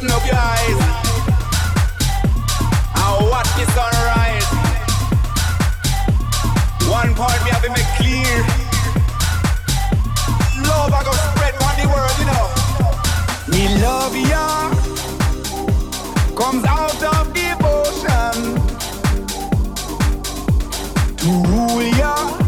Open your eyes watch the sunrise. One point make clear. Love I go the world, you know. Me love ya comes out of devotion to rule ya.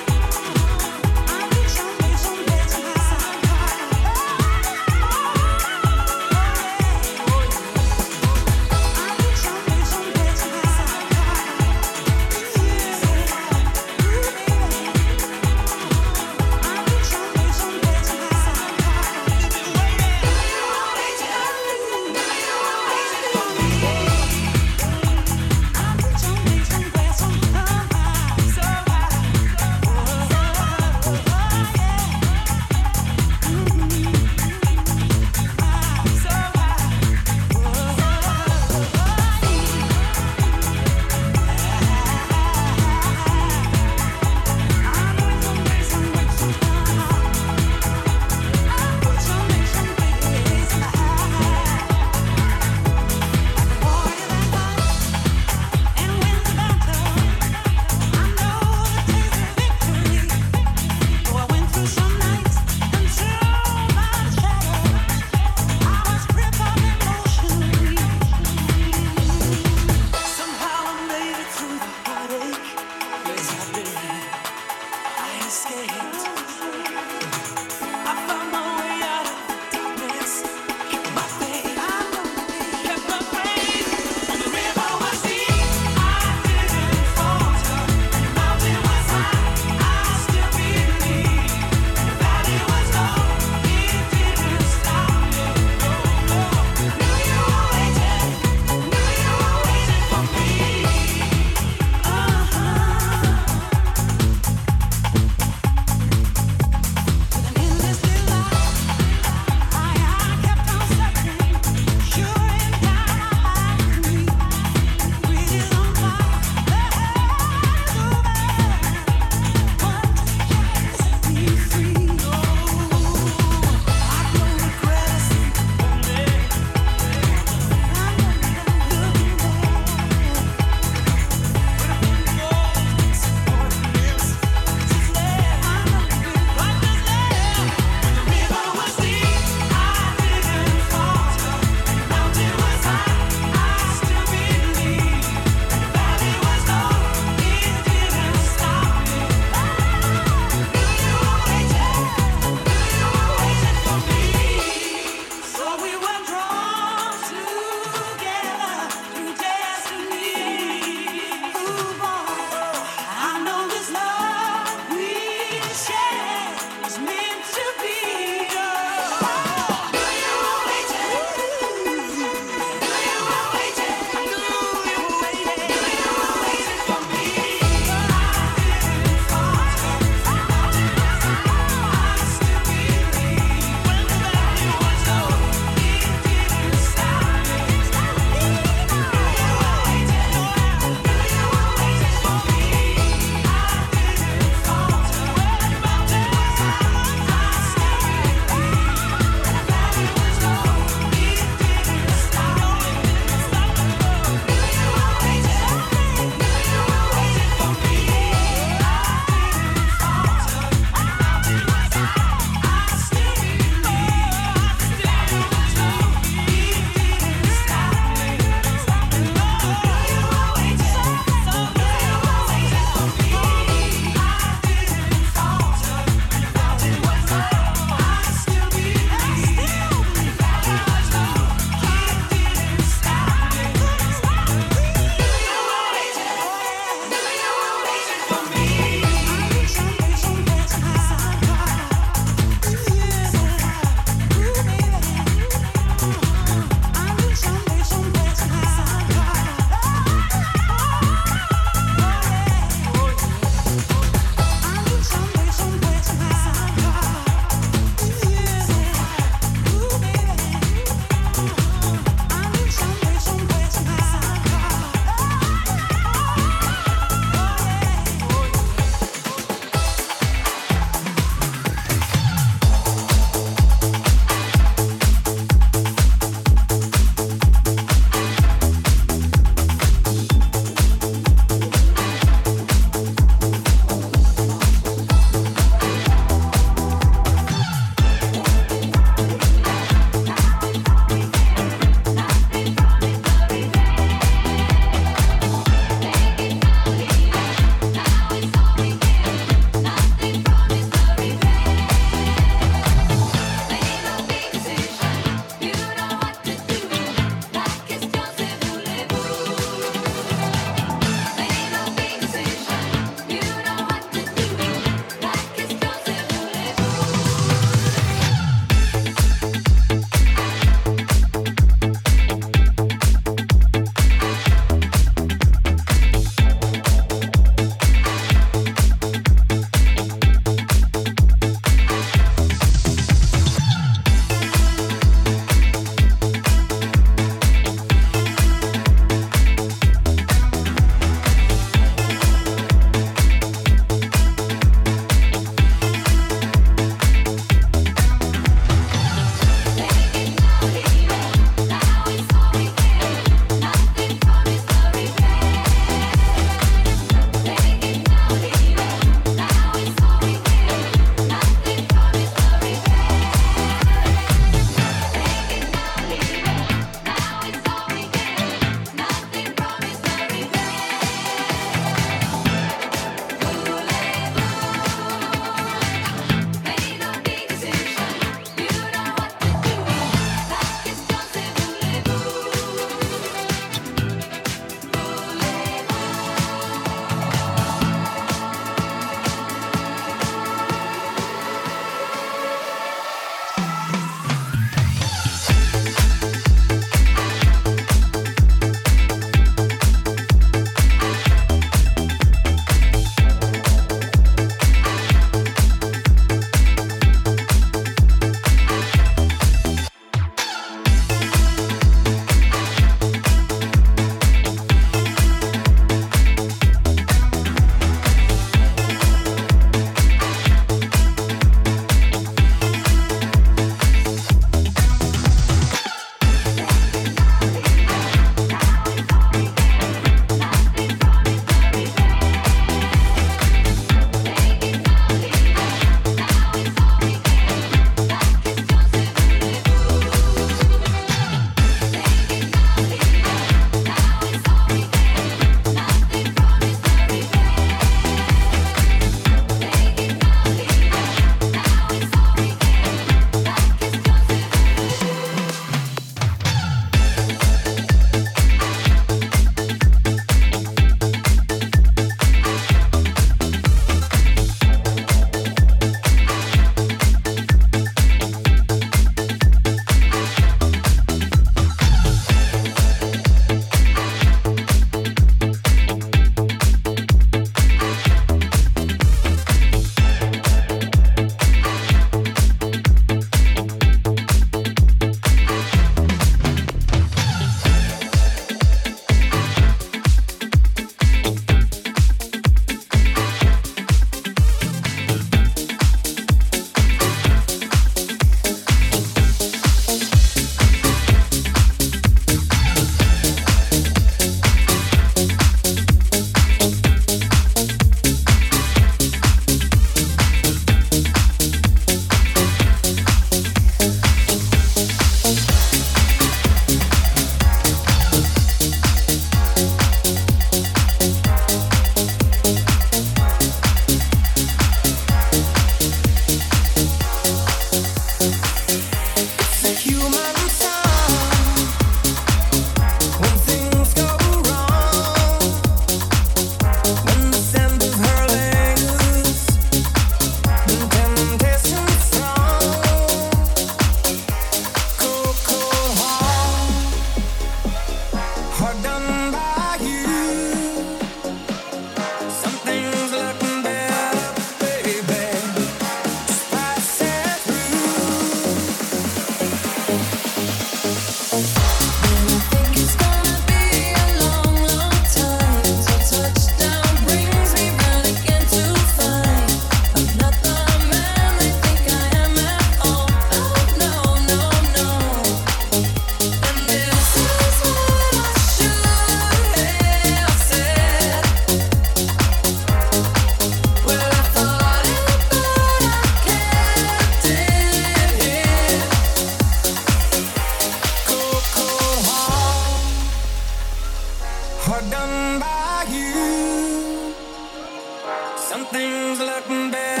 Something's looking bad. better.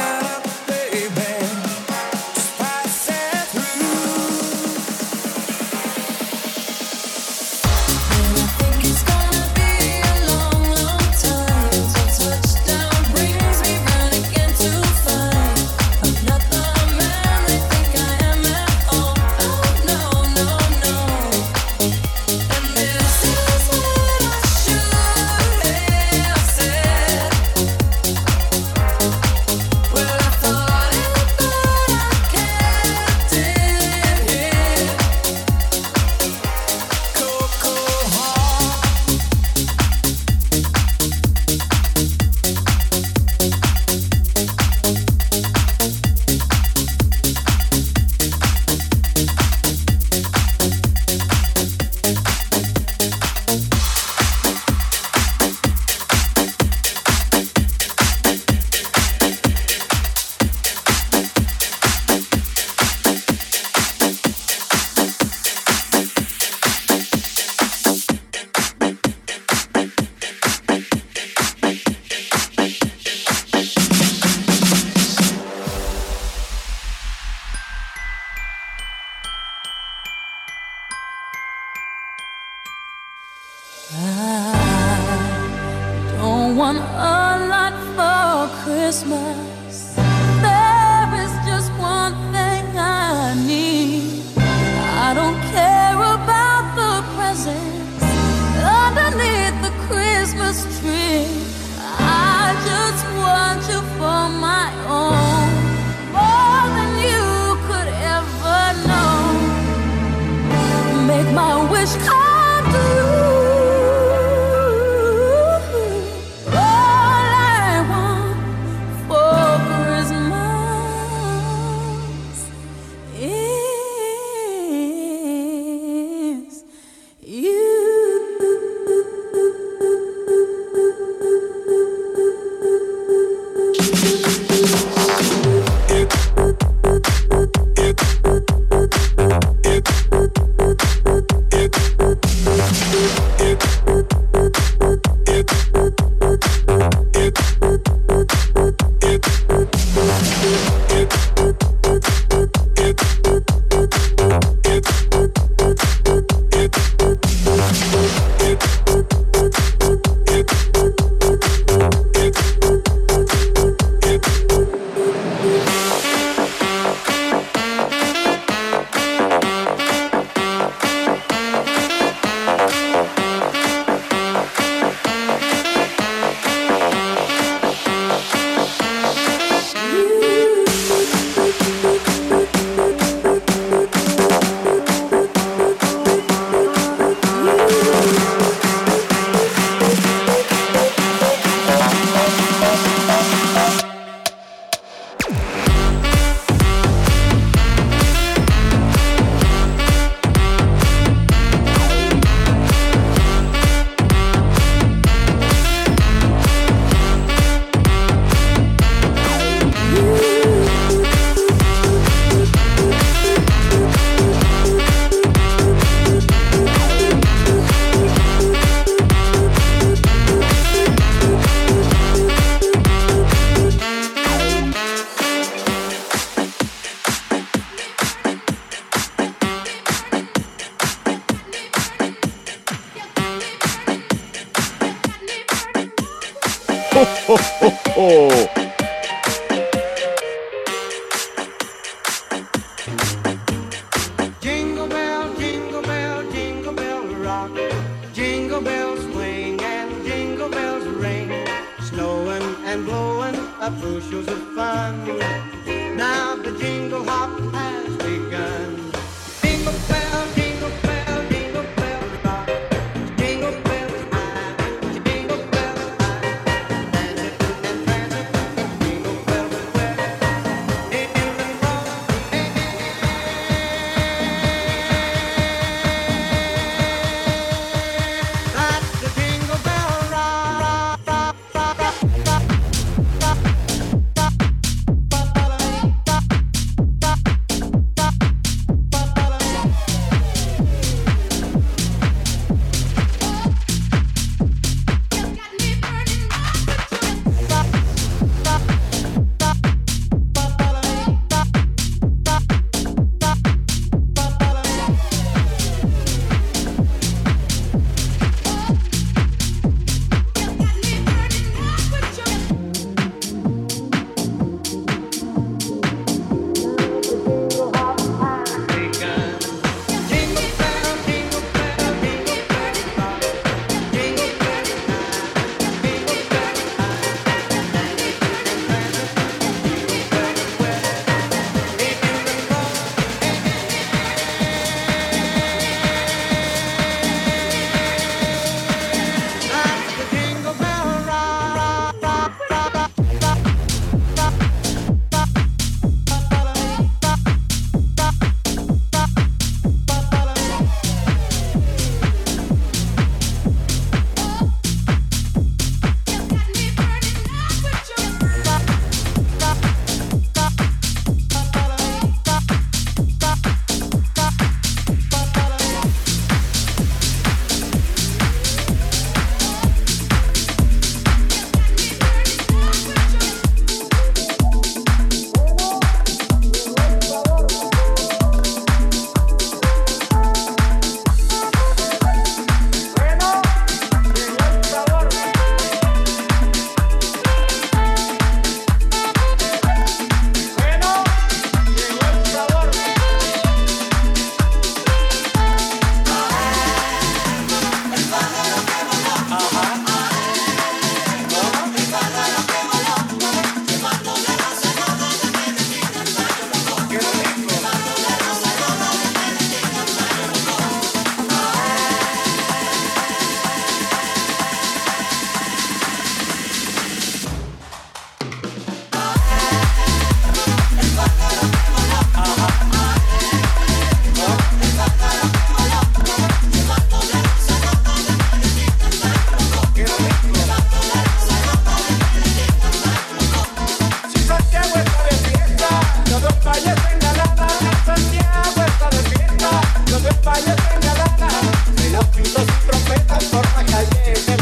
Macaé,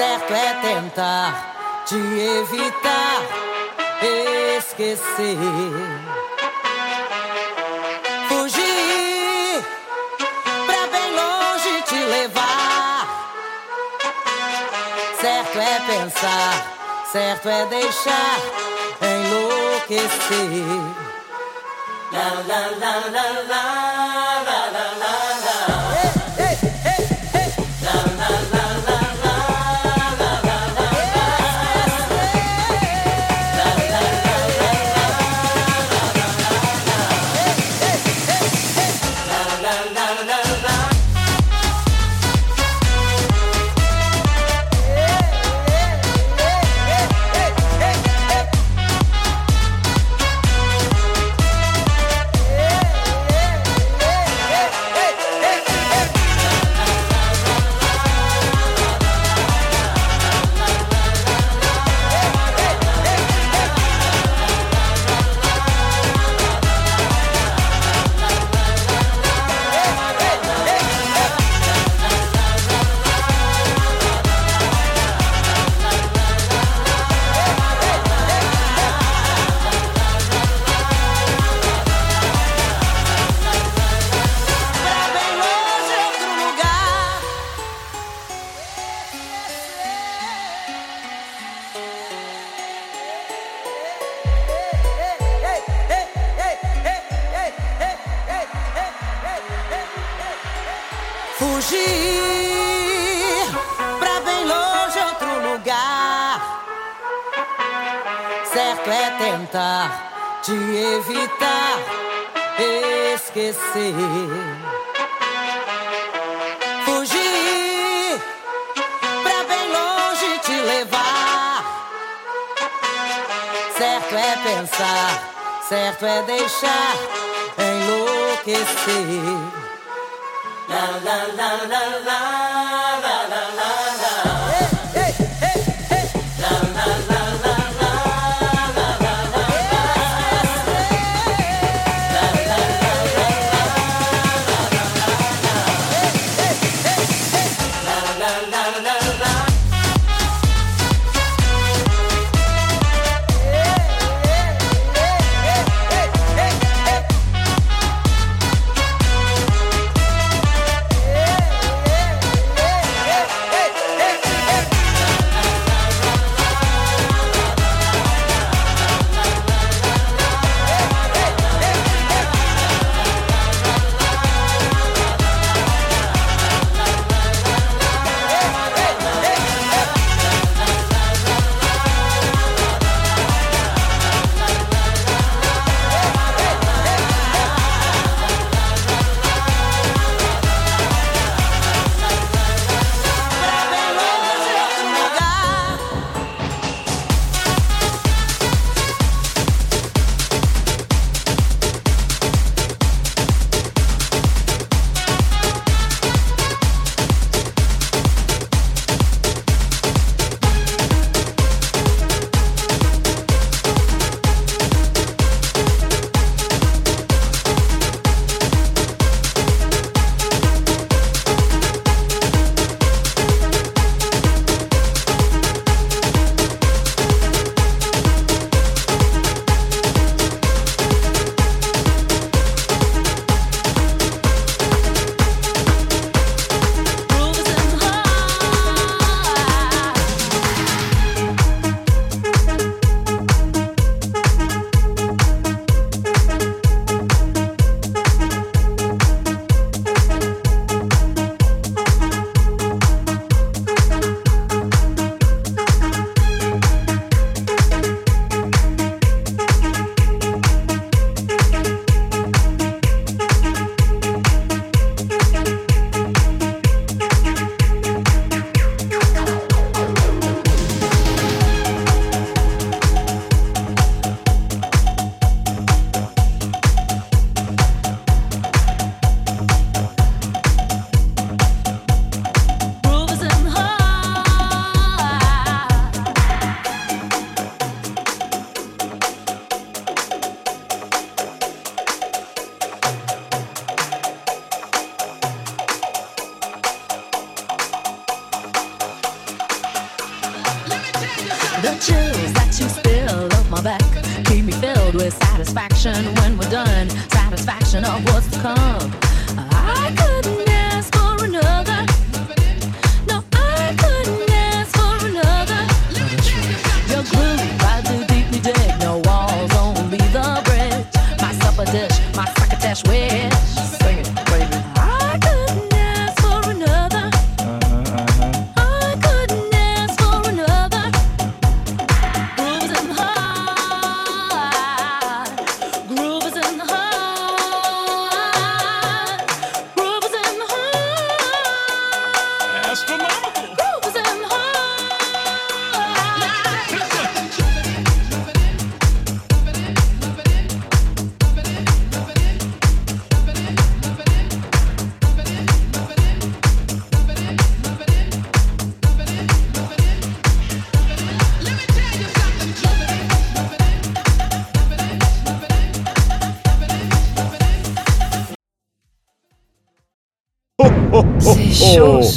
certo é tentar te evitar, esquecer. Fugir pra bem longe te levar. Certo é pensar, certo é deixar enlouquecer. La la la la la. Esquecer. Fugir pra bem longe te levar. Certo é pensar, certo é deixar enlouquecer. La la la la la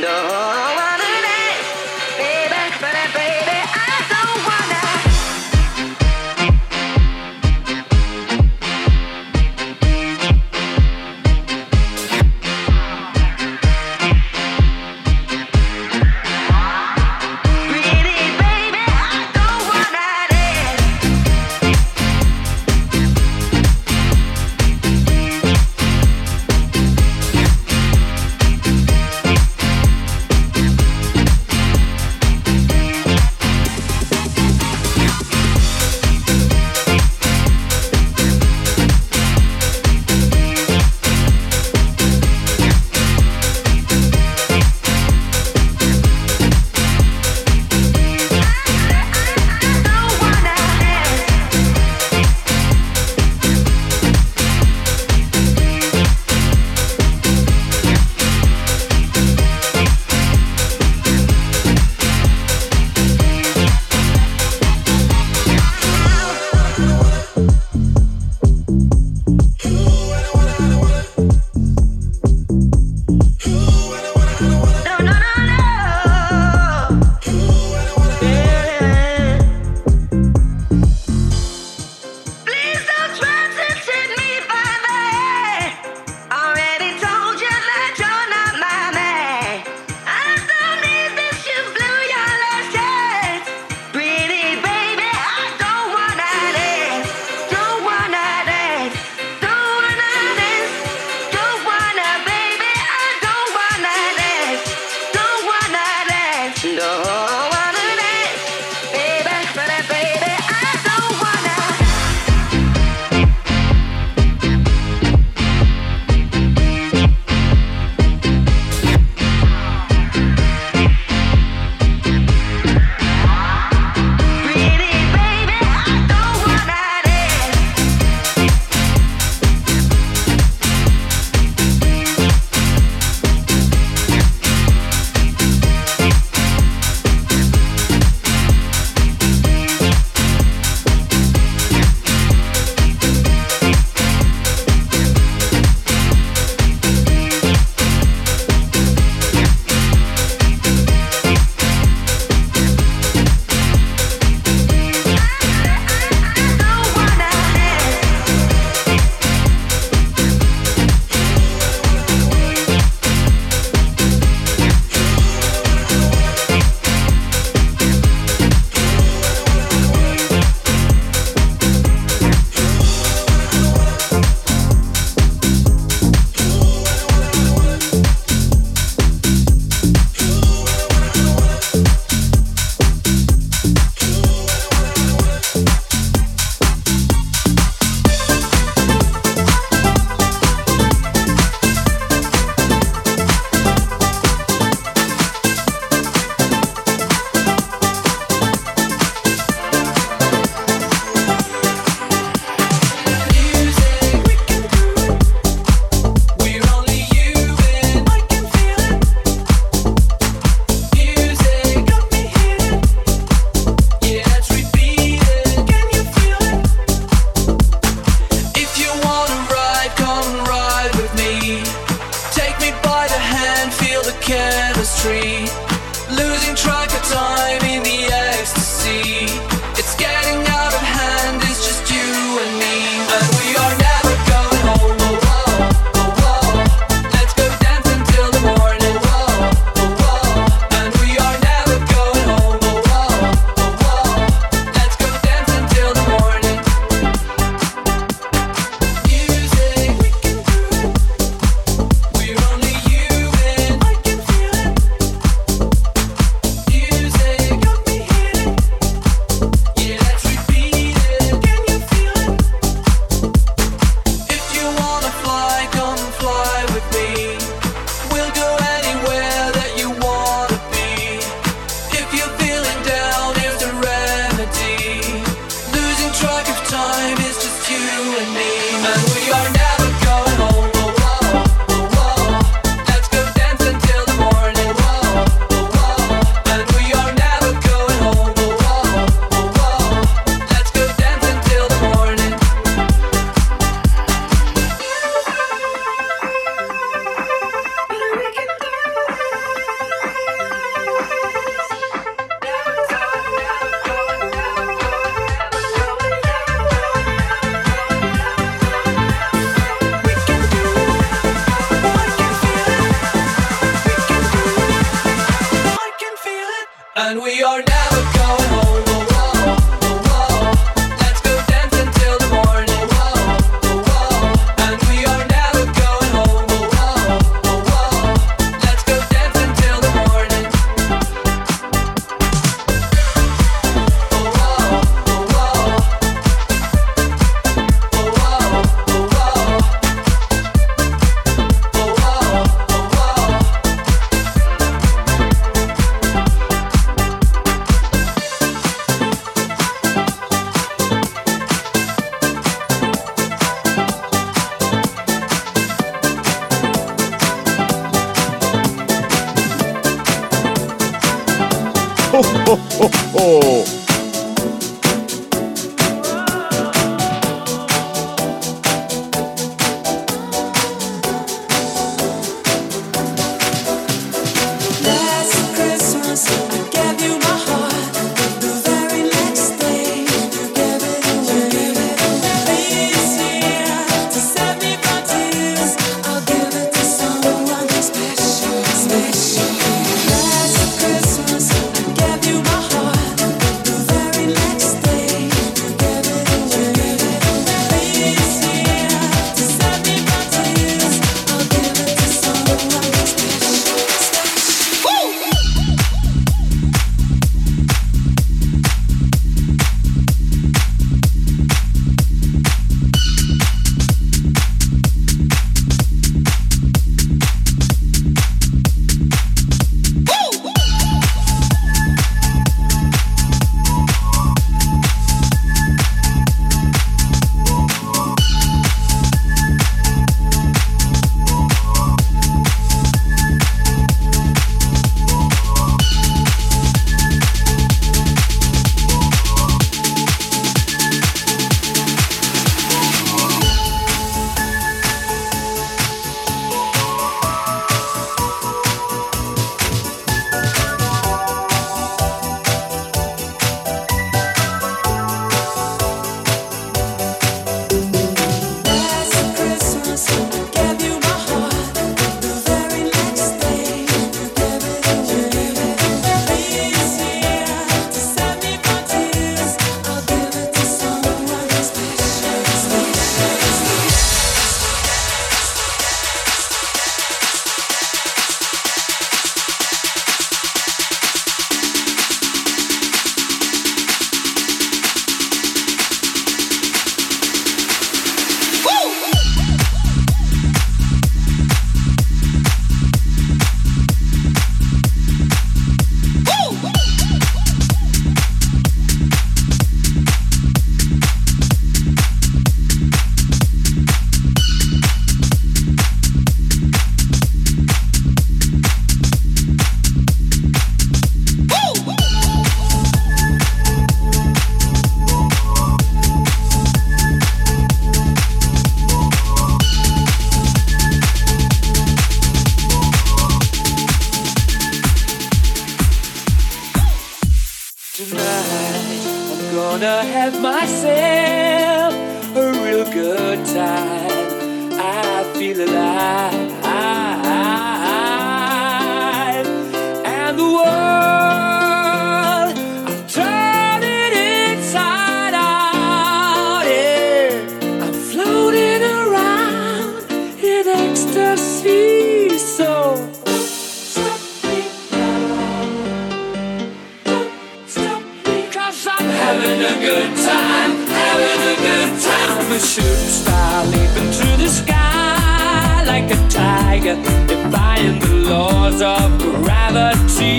No. chemistry. having a good time, having a good time. I'm a shooting star leaping through the sky like a tiger, defying the laws of gravity.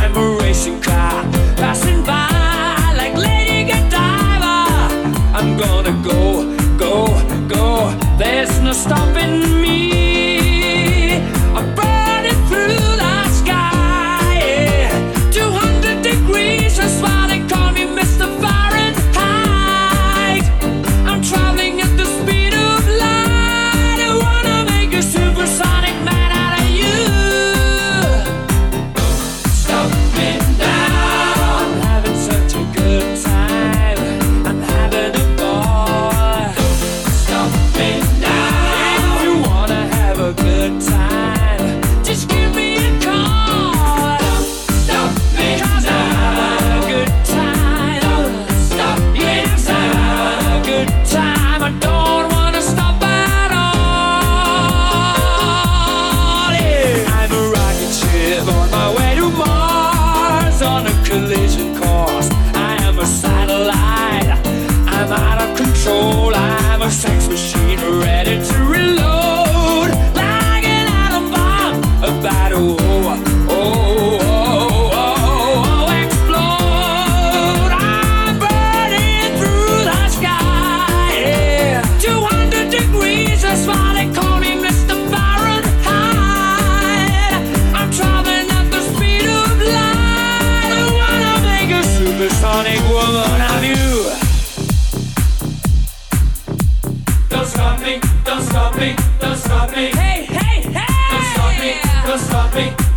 I'm a racing car passing by like Lady Godiva. I'm gonna go, go, go. There's no stopping me. me, don't stop me, don't stop me. Hey, hey, hey! Don't stop me, don't stop me.